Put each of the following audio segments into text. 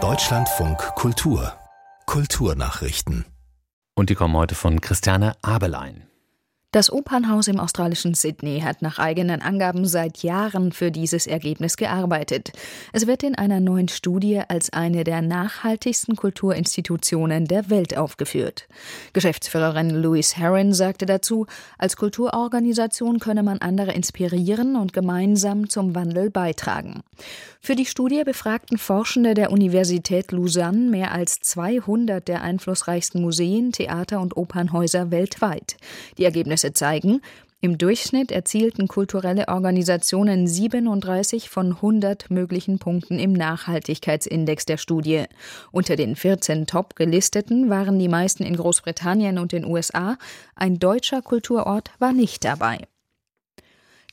Deutschlandfunk Kultur Kulturnachrichten. Und die kommen heute von Christiane Abelein. Das Opernhaus im australischen Sydney hat nach eigenen Angaben seit Jahren für dieses Ergebnis gearbeitet. Es wird in einer neuen Studie als eine der nachhaltigsten Kulturinstitutionen der Welt aufgeführt. Geschäftsführerin Louise Herron sagte dazu, als Kulturorganisation könne man andere inspirieren und gemeinsam zum Wandel beitragen. Für die Studie befragten Forschende der Universität Lausanne mehr als 200 der einflussreichsten Museen, Theater und Opernhäuser weltweit. Die Ergebnisse Ergebnisse zeigen, im Durchschnitt erzielten kulturelle Organisationen 37 von 100 möglichen Punkten im Nachhaltigkeitsindex der Studie. Unter den 14 top gelisteten waren die meisten in Großbritannien und den USA. Ein deutscher Kulturort war nicht dabei.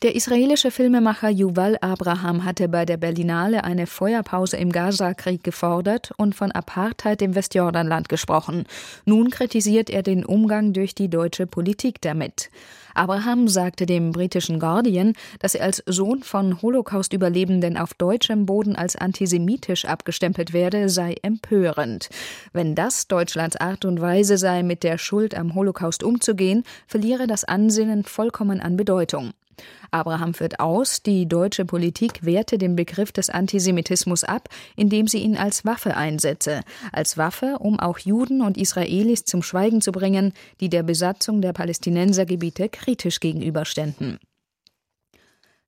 Der israelische Filmemacher Yuval Abraham hatte bei der Berlinale eine Feuerpause im Gazakrieg gefordert und von Apartheid im Westjordanland gesprochen. Nun kritisiert er den Umgang durch die deutsche Politik damit. Abraham sagte dem britischen Guardian, dass er als Sohn von Holocaust-Überlebenden auf deutschem Boden als antisemitisch abgestempelt werde, sei empörend. Wenn das Deutschlands Art und Weise sei, mit der Schuld am Holocaust umzugehen, verliere das Ansinnen vollkommen an Bedeutung. Abraham führt aus, die deutsche Politik wehrte den Begriff des Antisemitismus ab, indem sie ihn als Waffe einsetze, als Waffe, um auch Juden und Israelis zum Schweigen zu bringen, die der Besatzung der Palästinensergebiete kritisch gegenüberständen.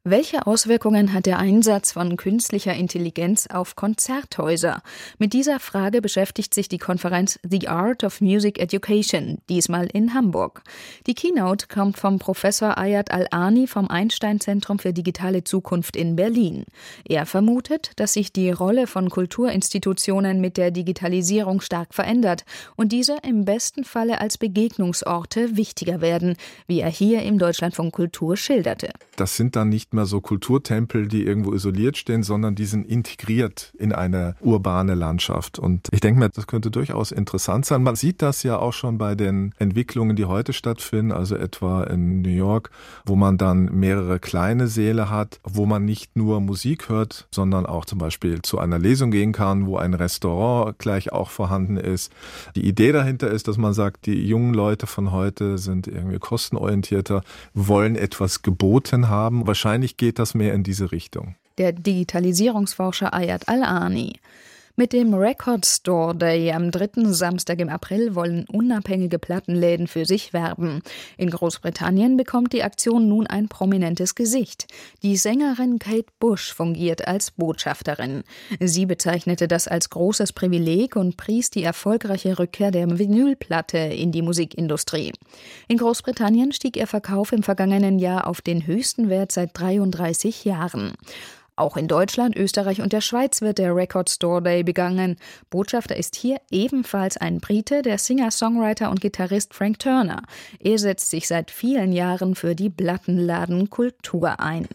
Welche Auswirkungen hat der Einsatz von künstlicher Intelligenz auf Konzerthäuser? Mit dieser Frage beschäftigt sich die Konferenz The Art of Music Education, diesmal in Hamburg. Die Keynote kommt vom Professor Ayat Al-Ani vom Einstein Zentrum für digitale Zukunft in Berlin. Er vermutet, dass sich die Rolle von Kulturinstitutionen mit der Digitalisierung stark verändert und diese im besten Falle als Begegnungsorte wichtiger werden, wie er hier im Deutschlandfunk Kultur schilderte. Das sind dann nicht mehr so Kulturtempel, die irgendwo isoliert stehen, sondern die sind integriert in eine urbane Landschaft. Und ich denke mir, das könnte durchaus interessant sein. Man sieht das ja auch schon bei den Entwicklungen, die heute stattfinden, also etwa in New York, wo man dann mehrere kleine Säle hat, wo man nicht nur Musik hört, sondern auch zum Beispiel zu einer Lesung gehen kann, wo ein Restaurant gleich auch vorhanden ist. Die Idee dahinter ist, dass man sagt, die jungen Leute von heute sind irgendwie kostenorientierter, wollen etwas geboten haben. Wahrscheinlich Wahrscheinlich geht das mehr in diese Richtung. Der Digitalisierungsforscher Ayat Al-Ani. Mit dem Record Store Day am dritten Samstag im April wollen unabhängige Plattenläden für sich werben. In Großbritannien bekommt die Aktion nun ein prominentes Gesicht. Die Sängerin Kate Bush fungiert als Botschafterin. Sie bezeichnete das als großes Privileg und pries die erfolgreiche Rückkehr der Vinylplatte in die Musikindustrie. In Großbritannien stieg ihr Verkauf im vergangenen Jahr auf den höchsten Wert seit 33 Jahren. Auch in Deutschland, Österreich und der Schweiz wird der Record Store Day begangen. Botschafter ist hier ebenfalls ein Brite, der Singer, Songwriter und Gitarrist Frank Turner. Er setzt sich seit vielen Jahren für die Plattenladenkultur ein.